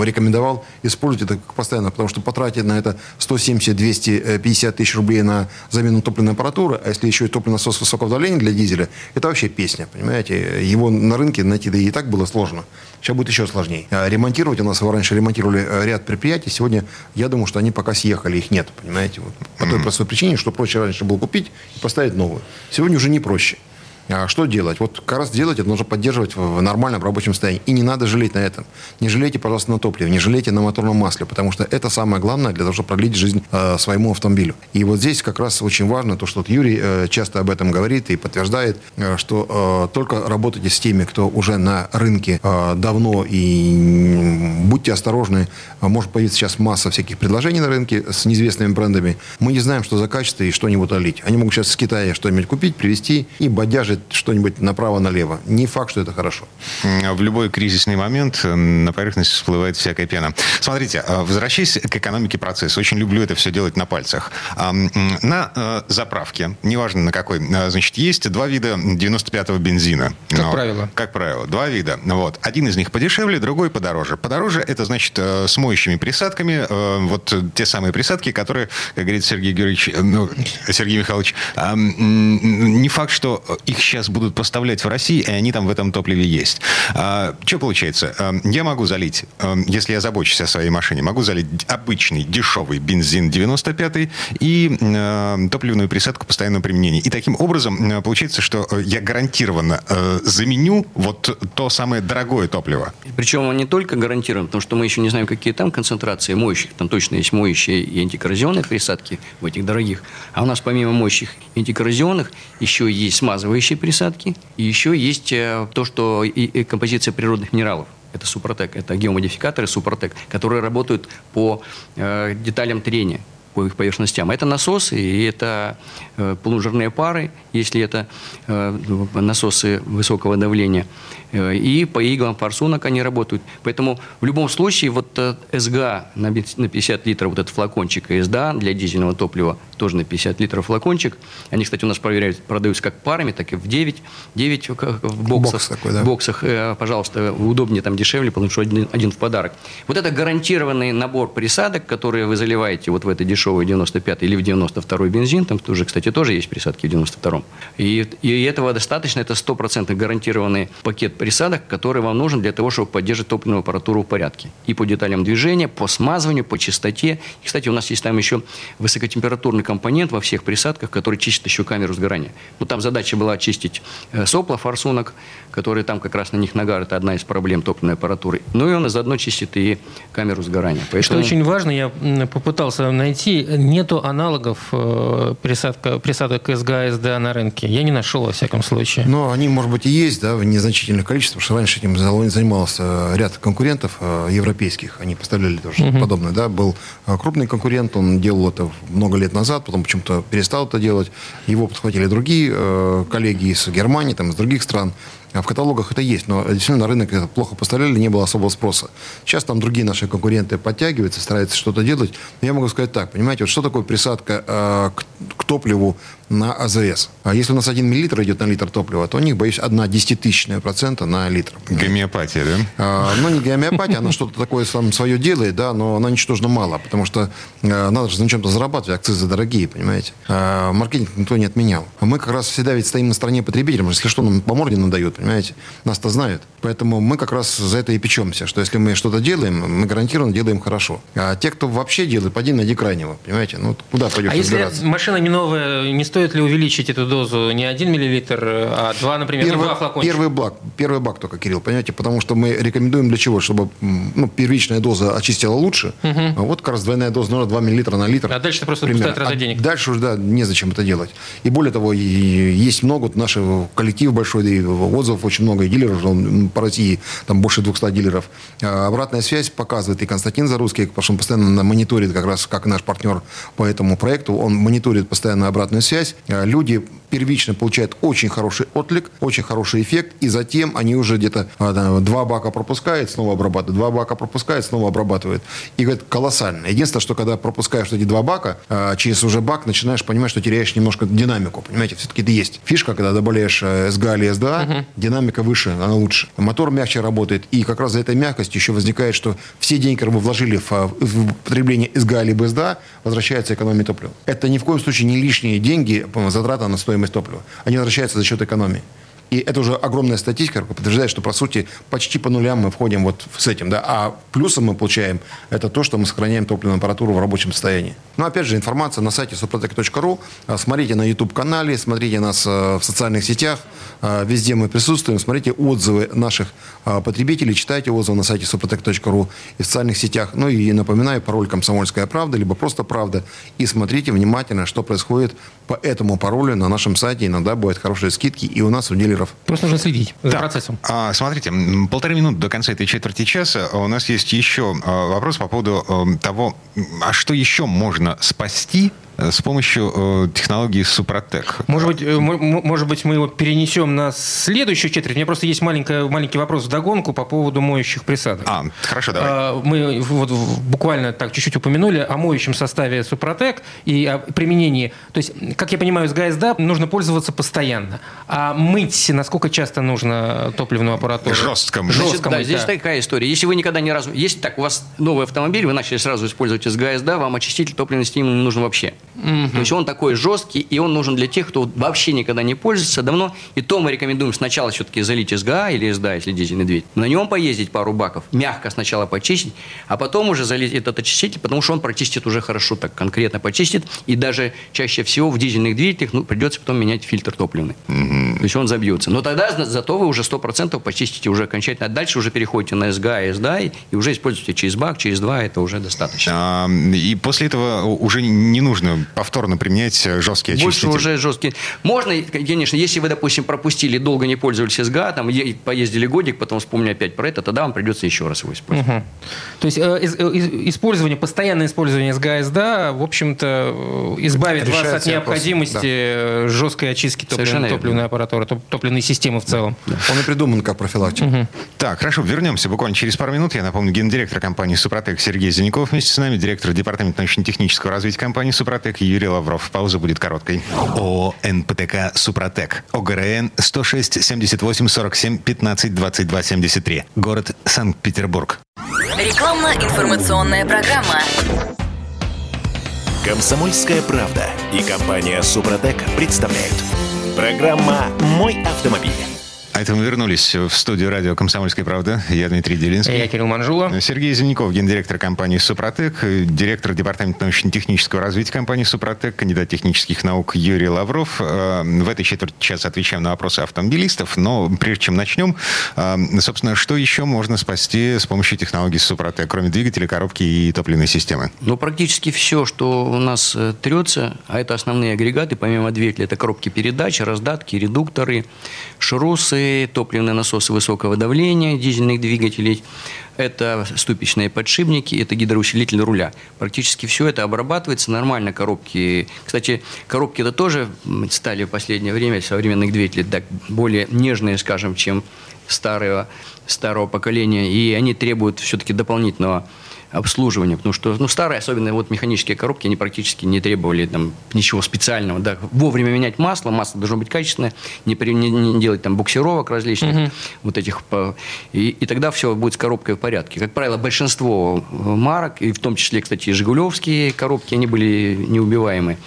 S5: рекомендовал использовать это постоянно, потому что потратить на это 170-250 тысяч рублей на замену топливной аппаратуры, а если еще и топливный насос высокого давления для дизеля, это вообще песня, понимаете? Его на рынке найти да и так было сложно. Сейчас будет еще сложнее. Ремонтировать у нас раньше ремонтировали э, ряд предприятий. Сегодня я думаю, что они пока съехали, их нет, понимаете? Вот. По той простой причине, что проще раньше было купить и поставить новую. Сегодня уже не проще. А что делать? Вот как раз делать это нужно поддерживать в нормальном рабочем состоянии. И не надо жалеть на этом. Не жалейте, пожалуйста, на топливе, не жалейте на моторном масле, потому что это самое главное для того, чтобы продлить жизнь э, своему автомобилю. И вот здесь как раз очень важно то, что вот Юрий э, часто об этом говорит и подтверждает, э, что э, только работайте с теми, кто уже на рынке э, давно и будьте осторожны. Может появиться сейчас масса всяких предложений на рынке с неизвестными брендами. Мы не знаем, что за качество и что-нибудь олить. Они могут сейчас с Китая что-нибудь купить, привезти и бодяжить предложит что-нибудь направо-налево. Не факт, что это хорошо.
S3: В любой кризисный момент э, на поверхность всплывает всякая пена. Смотрите, э, возвращаясь к экономике процесса, очень люблю это все делать на пальцах. На э, заправке, неважно на какой, значит, есть два вида 95-го бензина.
S4: Как Но, правило.
S3: Как правило. Два вида. Вот. Один из них подешевле, другой подороже. Подороже это, значит, с моющими присадками. Вот те самые присадки, которые, как говорит Сергей Георгиевич, ну, Сергей Михайлович, не факт, что их сейчас будут поставлять в России, и они там в этом топливе есть. А, что получается? А, я могу залить, а, если я забочусь о своей машине, могу залить обычный дешевый бензин 95 и а, топливную присадку постоянного применения. И таким образом получается, что я гарантированно заменю вот то самое дорогое топливо.
S2: Причем он не только гарантирован, потому что мы еще не знаем, какие там концентрации моющих. Там точно есть моющие и антикоррозионные присадки в этих дорогих. А у нас помимо моющих антикоррозионных еще есть смазывающие общей присадки. И еще есть э, то, что и, и композиция природных минералов. Это супротек, это геомодификаторы супротек, которые работают по э, деталям трения. по их поверхностям. Это насосы и это э, полужирные пары, если это э, насосы высокого давления. Э, и по иглам форсунок они работают. Поэтому в любом случае вот э, СГА на 50 литров, вот этот флакончик и СДА для дизельного топлива тоже на 50 литров флакончик. Они, кстати, у нас проверяют, продаются как парами, так и в 9, 9 в боксах. Бокс такой, да? В боксах, э, пожалуйста, удобнее, там дешевле, потому что один, один в подарок. Вот это гарантированный набор присадок, которые вы заливаете вот в это дешевый 95 или в 92 бензин, там тоже, кстати, тоже есть присадки в 92 и, и этого достаточно, это 100% гарантированный пакет присадок, который вам нужен для того, чтобы поддерживать топливную аппаратуру в порядке. И по деталям движения, по смазыванию, по чистоте. И, кстати, у нас есть там еще высокотемпературный компонент во всех присадках, который чистит еще камеру сгорания. Ну, там задача была очистить э, сопла, форсунок, которые там как раз на них нагар, это одна из проблем топливной аппаратуры. Ну и он заодно чистит и камеру сгорания.
S4: Поэтому... Что очень важно, я попытался найти, нету аналогов э, присадка, присадок СГА, СДА на рынке. Я не нашел, во всяком случае.
S5: Но они, может быть, и есть, да, в незначительных количествах, потому что раньше этим занимался ряд конкурентов э, европейских. Они поставляли тоже угу. подобное, да. Был э, крупный конкурент, он делал это много лет назад, потом почему-то перестал это делать. Его подхватили другие коллеги из Германии, там, из других стран. А в каталогах это есть, но действительно на рынок это плохо поставляли, не было особого спроса. Сейчас там другие наши конкуренты подтягиваются, стараются что-то делать. Но я могу сказать так, понимаете, вот что такое присадка э, к, к топливу на АЗС. А если у нас один миллилитр идет на литр топлива, то у них, боюсь, одна десятитысячная процента на литр.
S3: Гомеопатия, да?
S5: А, ну, не гомеопатия, она что-то такое сам свое делает, да, но она ничтожно мало, потому что а, надо же на чем-то зарабатывать, акцизы дорогие, понимаете. А, маркетинг никто не отменял. А мы как раз всегда ведь стоим на стороне потребителя, если что, нам по морде надают, понимаете. Нас-то знают. Поэтому мы как раз за это и печемся, что если мы что-то делаем, мы гарантированно делаем хорошо. А те, кто вообще делает, пойди найди крайнего, понимаете. Ну, куда пойдешь
S4: А если машина не новая, не стоит ли увеличить эту дозу не 1 миллилитр, а 2, например,
S5: первый,
S4: ну, 2 флакончика?
S5: Первый бак, первый бак только, Кирилл, понимаете, потому что мы рекомендуем для чего? Чтобы ну, первичная доза очистила лучше, угу. а вот как раз двойная доза нужна 2 миллилитра на литр.
S4: А дальше это просто пустая трата
S5: а
S4: денег.
S5: Дальше уже, да, незачем это делать. И более того, и есть много, вот наш коллектив большой, и отзывов очень много, и дилеров по России, там больше 200 дилеров. А обратная связь показывает, и Константин Зарусский, потому что он постоянно мониторит, как раз как наш партнер по этому проекту, он мониторит постоянно обратную связь. А люди первично получают очень хороший отклик, очень хороший эффект, и затем они уже где-то а, два бака пропускают, снова обрабатывают, два бака пропускают, снова обрабатывают. И говорит, колоссально. Единственное, что когда пропускаешь эти два бака, а, через уже бак начинаешь понимать, что теряешь немножко динамику. Понимаете, все-таки это есть. Фишка, когда добавляешь э, СГА или СДА, угу. динамика выше, она лучше. Мотор мягче работает, и как раз за этой мягкостью еще возникает, что все деньги, которые вы вложили в, в потребление СГА либо СДА, возвращается экономия топлива. Это ни в коем случае не лишние деньги, затрата на стоимость топлива. Они возвращаются за счет экономии. И это уже огромная статистика, подтверждает, что, по сути, почти по нулям мы входим вот с этим. Да? А плюсом мы получаем это то, что мы сохраняем топливную аппаратуру в рабочем состоянии. Но, ну, опять же, информация на сайте suprotec.ru. Смотрите на YouTube-канале, смотрите нас э, в социальных сетях. Э, везде мы присутствуем. Смотрите отзывы наших э, потребителей, читайте отзывы на сайте suprotec.ru и в социальных сетях. Ну и напоминаю, пароль «Комсомольская правда», либо просто «Правда». И смотрите внимательно, что происходит по этому паролю на нашем сайте. Иногда бывают хорошие скидки, и у нас у дилеров.
S4: Просто нужно следить за да. процессом.
S3: А, смотрите, полторы минуты до конца этой четверти часа у нас есть еще а, вопрос по поводу а, того, а что еще можно спасти с помощью э, технологии Супротек.
S4: Может быть, э, может быть, мы его перенесем на следующую четверть. У меня просто есть маленький, маленький вопрос в догонку по поводу моющих присадок.
S3: А, хорошо, давай. А,
S4: мы вот буквально так чуть-чуть упомянули о моющем составе Супротек и о применении. То есть, как я понимаю, с ГСДА нужно пользоваться постоянно. А мыть насколько часто нужно топливную аппаратуру?
S3: Жестко.
S2: Значит, да, здесь такая история. Если вы никогда ни разу... Если так, у вас новый автомобиль, вы начали сразу использовать с ГСДА, вам очиститель топливной системы не нужен вообще. Угу. То есть он такой жесткий, и он нужен для тех, кто вообще никогда не пользуется давно. И то мы рекомендуем сначала все-таки залить СГА или СДА, если дизельный двигатель. На нем поездить пару баков, мягко сначала почистить, а потом уже залить этот очиститель, потому что он прочистит уже хорошо, так конкретно почистит. И даже чаще всего в дизельных двигателях ну, придется потом менять фильтр топливный. Угу. То есть он забьется. Но тогда зато вы уже 100% почистите уже окончательно. А дальше уже переходите на СГА и СДА, и уже используйте через бак, через два, это уже достаточно.
S3: А, и после этого уже не нужно повторно применять жесткие
S2: Больше
S3: очистители?
S2: уже жесткие. Можно, конечно, если вы, допустим, пропустили, долго не пользовались СГА, там, поездили годик, потом вспомнили опять про это, тогда вам придется еще раз его использовать.
S4: Мгм. То есть э, э, использование, постоянное использование СГА-СДА, в общем-то, э, избавит вас
S5: Решает
S4: от
S5: все вопросы.
S4: необходимости э, жесткой очистки
S2: Совершенно
S4: топлив-
S2: верно.
S4: топливной аппаратуры, топ- топливной системы в целом.
S5: Он и придуман как профилактика.
S3: Так, хорошо, вернемся буквально через пару минут. Я напомню, гендиректор компании «Супротек» Сергей Зеленяков вместе с нами, директор департамента научно-технического развития компании «Супротек» Юрий Лавров. Пауза будет короткой. ООО «НПТК Супротек». ОГРН 106 78 47 15 22 73. Город Санкт-Петербург.
S6: Рекламно-информационная программа.
S1: Комсомольская правда и компания Супротек представляют. Программа «Мой автомобиль».
S3: А это мы вернулись в студию радио «Комсомольская правда». Я Дмитрий Делинский.
S4: Я Кирилл Манжула.
S3: Сергей Зеленяков, гендиректор компании «Супротек», директор департамента научно-технического развития компании «Супротек», кандидат технических наук Юрий Лавров. Э, В этой четверти часа отвечаем на вопросы автомобилистов, но прежде чем начнем, э, собственно, что еще можно спасти с помощью технологий «Супротек», кроме двигателя, коробки и топливной системы?
S2: Ну, практически все, что у нас э, трется, а это основные агрегаты, помимо двигателя, это коробки передач, раздатки, редукторы, шрусы, топливные насосы высокого давления дизельных двигателей, это ступичные подшипники, это гидроусилитель руля. Практически все это обрабатывается нормально. Коробки, кстати, коробки это тоже стали в последнее время современных двигателей так более нежные, скажем, чем старого, старого поколения, и они требуют все-таки дополнительного обслуживания, потому что ну, старые, особенно вот механические коробки, они практически не требовали там, ничего специального. Да. Вовремя менять масло, масло должно быть качественное, не, при- не- не делать там буксировок различных, вот этих, и, и тогда все будет с коробкой в порядке. Как правило, большинство э, марок, и в том числе, кстати, и жигулевские коробки, они были неубиваемые.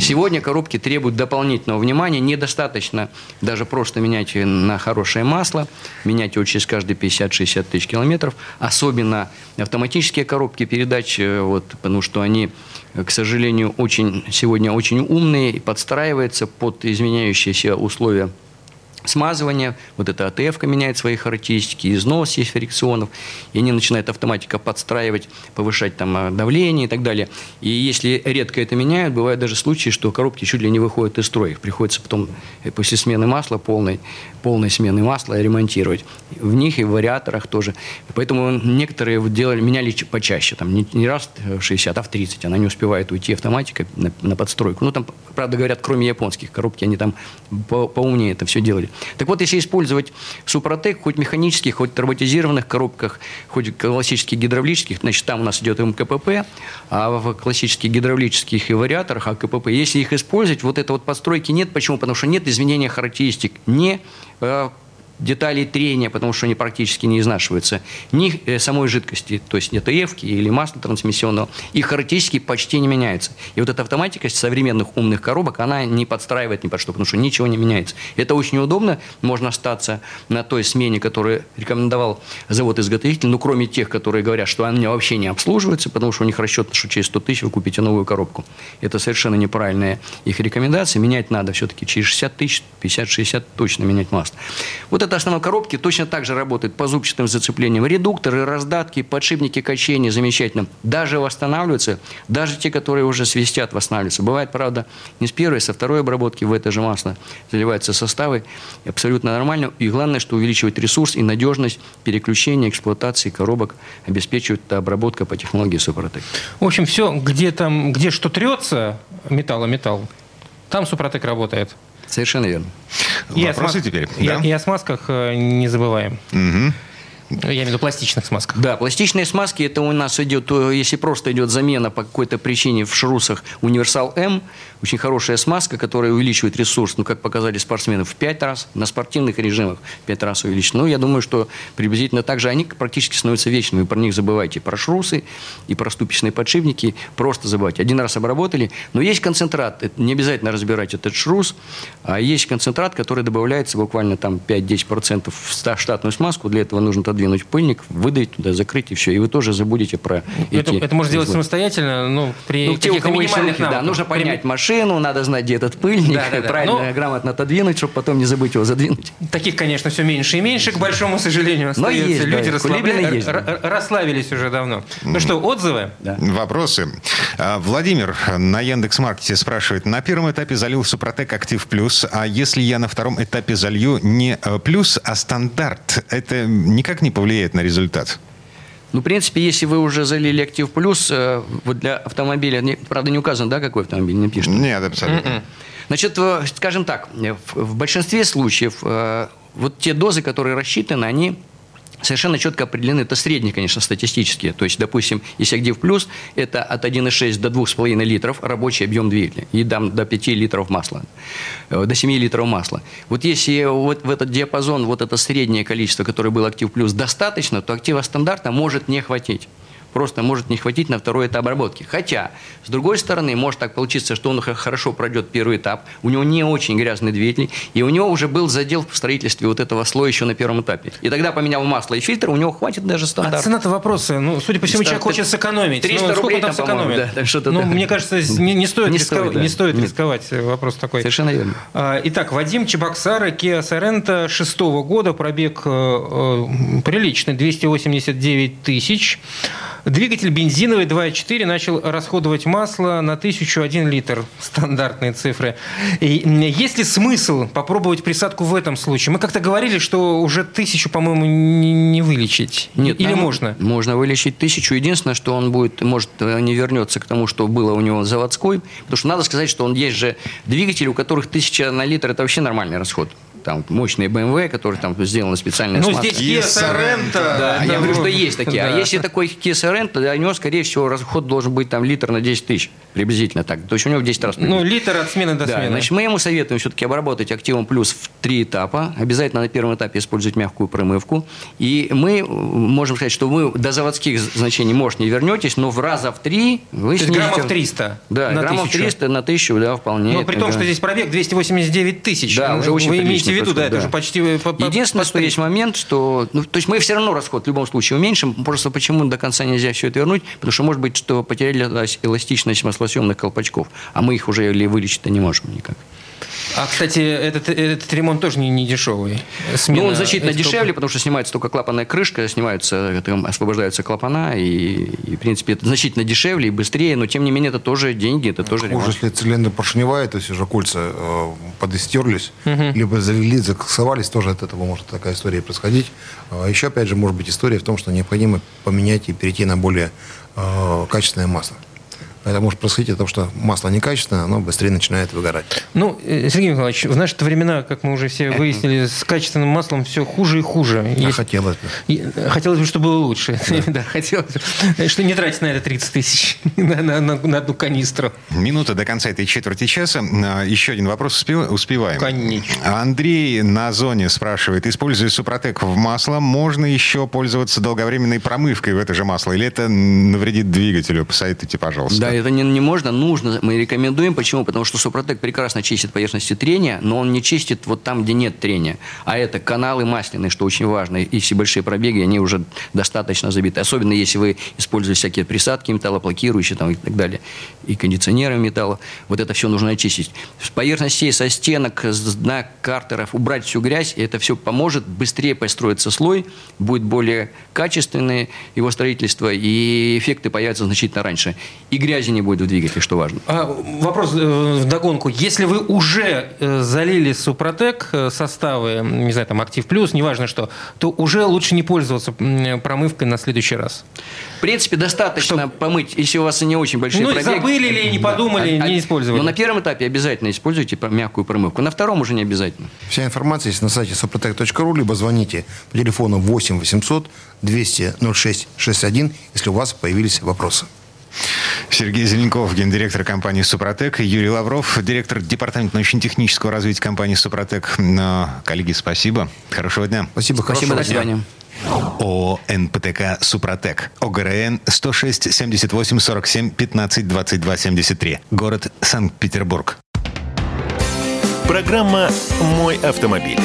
S2: Сегодня коробки требуют дополнительного внимания, недостаточно даже просто менять на хорошее масло, менять его через каждые 50-60 тысяч километров, особенно автоматические коробки передач, э, вот, потому что они, э, к сожалению, очень, сегодня очень умные и подстраиваются под изменяющиеся условия смазывания, вот эта АТФ меняет свои характеристики, износ есть фрикционов, и они начинают автоматика подстраивать, повышать там э, давление и так далее. И если редко это меняют, бывают даже случаи, что коробки чуть ли не выходят из строя. Их приходится потом э, после смены масла, полной, полной смены масла ремонтировать. В них и в вариаторах тоже. Поэтому некоторые делали, меняли почаще, там не, не раз в 60, а в 30. Она не успевает уйти автоматика на, на подстройку. Ну, там, правда, говорят, кроме японских коробки, они там по- поумнее это все делали. Так вот, если использовать Супротек, хоть механических, хоть роботизированных коробках, хоть классических гидравлических, значит, там у нас идет МКПП, а в классических гидравлических и вариаторах АКПП, если их использовать, вот этой вот подстройки нет. Почему? Потому что нет изменения характеристик не э, деталей трения, потому что они практически не изнашиваются, ни э, самой жидкости, то есть нет эвки или масла трансмиссионного, их характеристики почти не меняются. И вот эта автоматика современных умных коробок, она не подстраивает ни под что, потому что ничего не меняется. Это очень удобно, можно остаться на той смене, которую рекомендовал завод-изготовитель, ну, кроме тех, которые говорят, что они вообще не обслуживаются, потому что у них расчет, что через 100 тысяч вы купите новую коробку. Это совершенно неправильная их рекомендация. Менять надо все-таки через 60 тысяч, 50-60 точно менять масло. Вот это основные коробки точно так же работают по зубчатым зацеплениям. Редукторы, раздатки, подшипники качения замечательно. Даже восстанавливаются, даже те, которые уже свистят, восстанавливаются. Бывает, правда, не с первой, а со второй обработки в это же масло заливаются составы. Абсолютно нормально. И главное, что увеличивает ресурс и надежность переключения, эксплуатации коробок обеспечивает эта обработка по технологии Супротек.
S4: В общем, все, где там, где что трется, металл металл, там Супротек работает.
S2: Совершенно верно.
S4: И о
S3: Вопросы
S4: смаз-
S3: теперь?
S4: И,
S3: Да?
S4: и о смазках э, не забываем.
S3: Мгм.
S4: Я имею в виду пластичных смазках.
S2: Да, пластичные смазки, это у нас идет, э, если просто идет замена по какой-то причине в шрусах Универсал М, очень хорошая смазка, которая увеличивает ресурс, ну, как показали спортсмены, в 5 раз, на спортивных режимах в 5 раз увеличит. Ну, я думаю, что приблизительно так же они практически становятся вечными. Про них забывайте, про шрусы и про ступичные подшипники просто забывайте. Один раз обработали, но есть концентрат, это не обязательно разбирать этот шрус, а есть концентрат, который добавляется буквально там 5-10% в штатную смазку, для этого нужно тогда подвинуть пыльник, выдавить туда, закрыть и все. И вы тоже забудете про
S4: Это,
S2: эти
S4: это можно делать
S2: узлы.
S4: самостоятельно, ну, при
S2: Ну, те, у
S4: каких-то
S2: кого еще
S4: минимальных
S2: руки, да, нужно
S4: При-
S2: поднять машину, надо знать, где этот пыльник,
S4: Да, да, да.
S2: правильно,
S4: Ну-
S2: грамотно отодвинуть, чтобы потом не забыть его задвинуть.
S4: Таких, конечно, все меньше и меньше, к большому сожалению,
S2: Но есть, да,
S4: Люди расслабля-
S2: Кулибины есть,
S4: р- расслабились уже давно. Ну что, отзывы?
S3: Вопросы. А, Владимир на Яндекс.Маркете спрашивает. На первом этапе залил Супротек Актив Плюс, а если я на втором этапе залью не э, плюс, а стандарт, это никак не повлияет на результат?
S2: Ну, в принципе, если вы уже залили Актив Плюс, э, вот для автомобиля, не- правда, не указано, да, какой автомобиль, не пишет?
S3: Нет, абсолютно.
S2: Значит, э, скажем так, э, в, большинстве случаев вот те дозы, которые рассчитаны, они совершенно четко определены. Это средние, конечно, статистические. То есть, допустим, если Актив Плюс, это от 1,6 до 2,5 литров рабочий объем двигателя. И там до 5 литров масла. Э, До 7 литров масла. Вот если вот в этот диапазон, вот это среднее количество, которое было Актив Плюс, достаточно, то актива стандарта может не хватить просто может не хватить на второй этап обработки. Хотя, с другой стороны, может так получиться, что он хорошо пройдет первый этап, у него не очень грязный двигатель, и у него уже был задел в строительстве вот этого слоя еще на первом этапе. И тогда поменял масло и фильтр, у него хватит даже
S4: А
S2: стандарт.
S4: цена-то вопросы. Ну, судя по всему, человек хочет сэкономить.
S2: 300
S4: ну, сколько
S2: рублей
S4: там
S2: там,
S4: сэкономит?
S2: да, там что-то
S4: ну,
S2: так.
S4: мне кажется, не, не стоит,
S2: Не
S4: рисковать,
S2: стоит, да.
S4: не стоит
S2: Нет.
S4: рисковать. Вопрос такой.
S2: Совершенно верно.
S4: А, Итак, Вадим Чебоксары, Kia Sorento шестого года, пробег э, э, приличный, 289 тысяч. Двигатель бензиновый 2.4 начал расходовать масло на 1001 литр. Стандартные цифры. И, есть ли смысл попробовать присадку в этом случае? Мы как-то говорили, что уже тысячу, по-моему, не, вылечить.
S2: Нет,
S4: Или
S2: нам
S4: можно?
S2: Можно вылечить тысячу. Единственное, что он будет, может, э, не вернется к тому, что было у него заводской. Потому что надо сказать, что он есть же двигатели, у которых тысяча на литр, это вообще нормальный расход. Там мощные BMW, которые там сделаны специально.
S4: Ну, здесь Kia Sorento.
S2: Да, я
S4: это,
S2: говорю, что
S4: ну,
S2: есть такие.
S4: да.
S2: А если такой Kia Sorento, для него, скорее всего, расход должен быть там литр на 10 тысяч. Приблизительно так. То есть у него в 10 раз
S4: Ну, литр от смены до
S2: да,
S4: смены.
S2: значит, мы ему советуем все-таки обработать активом плюс в три этапа. Обязательно на первом этапе использовать мягкую промывку. И мы можем сказать, что вы до заводских значений, может, не вернетесь, но в раза в три вы
S4: То есть
S2: снизите-
S4: граммов 300
S2: Да,
S4: на
S2: граммов
S4: 1000.
S2: 300 на тысячу, да, вполне.
S4: Но при том,
S2: да.
S4: что здесь пробег 289 тысяч.
S2: Да,
S4: Ну,
S2: уже очень
S4: Вы имеете в
S2: приличный
S4: виду, да,
S2: расход,
S4: это
S2: да.
S4: уже почти... э, по- по-
S2: Единственное, что есть момент, что... Ну, то есть мы все равно расход в любом случае уменьшим. Просто почему до конца нельзя все это вернуть? Потому что, может быть, что потеряли элас- эластичность маслосъемных колпачков. А мы их уже или вылечить-то не можем никак.
S4: А, кстати, этот, этот ремонт тоже не, не дешевый. Смена
S2: ну, он значительно дешевле, потому что снимается только клапанная крышка, снимаются, там освобождаются клапана, и, и, в принципе, это значительно дешевле и быстрее, но, тем не менее, это тоже деньги, это тоже
S5: Хуже,
S2: ремонт.
S5: если цилиндр поршневая, то есть уже кольца э, подыстерлись, либо завели, закоксовались, тоже от этого может такая история происходить. А еще, опять же, может быть история в том, что необходимо поменять и перейти на более э, качественное масло. Это может происходить от того, что масло некачественное, оно быстрее начинает выгорать.
S4: Ну, э, Сергей Николаевич, в наши времена, как мы уже все выяснили, с качественным маслом все хуже и хуже.
S5: А
S4: Есть-
S5: хотелось бы.
S4: Э, Хотелось бы, чтобы было лучше. Да, хотелось бы. Что не тратить на это 30 тысяч на, на- на- на одну канистру.
S3: Минута до конца этой четверти часа. А, Еще один вопрос успе- успеваем.
S4: Конечно.
S3: Андрей на зоне спрашивает, используя Супротек в масло, можно еще пользоваться долговременной промывкой в это же масло? Или это навредит двигателю? Посоветуйте, пожалуйста.
S2: Да, это не, не можно, нужно. Мы рекомендуем. Почему? Потому что Супротек прекрасно чистит поверхности трения, но он не чистит вот там, где нет трения. А это каналы масляные, что очень важно. И Если большие пробеги, они уже достаточно забиты. Особенно если вы используете всякие присадки металлоблокирующие там, и так далее. И кондиционеры металла. Вот это все нужно очистить. С поверхностей, со стенок, с дна картеров убрать всю грязь. И это все поможет быстрее построиться слой, будет более качественное его строительство, и эффекты появятся значительно раньше. И грязи не будет в двигателе, что важно.
S4: А, вопрос э, вдогонку. Если вы уже э, залили Супротек э, составы, не знаю, там Актив Плюс, неважно что, то уже лучше не пользоваться промывкой на следующий раз.
S2: В принципе, достаточно помыть, если у вас не очень большие
S4: Ну,
S2: пробеги.
S4: забыли ли, не подумали,
S2: А- а-
S4: не использовали.
S2: Но на первом этапе обязательно используйте мягкую промывку. На втором уже не обязательно.
S5: Вся информация есть на сайте suprotec.ru, либо звоните по телефону 8 800 200 06 61, если у вас появились вопросы.
S3: Сергей Зеленков, гендиректор компании «Супротек», Юрий Лавров, директор департамента научно-технического развития компании «Супротек». Но, Коллеги, спасибо. Хорошего дня.
S5: Спасибо,
S2: Спасибо,
S5: хорошего
S2: до
S5: дня.
S2: свидания.
S3: ООО «НПТК Супротек». ОГРН 106 78 47 15 22 73. Город Санкт-Петербург.
S1: Программа «Мой автомобиль».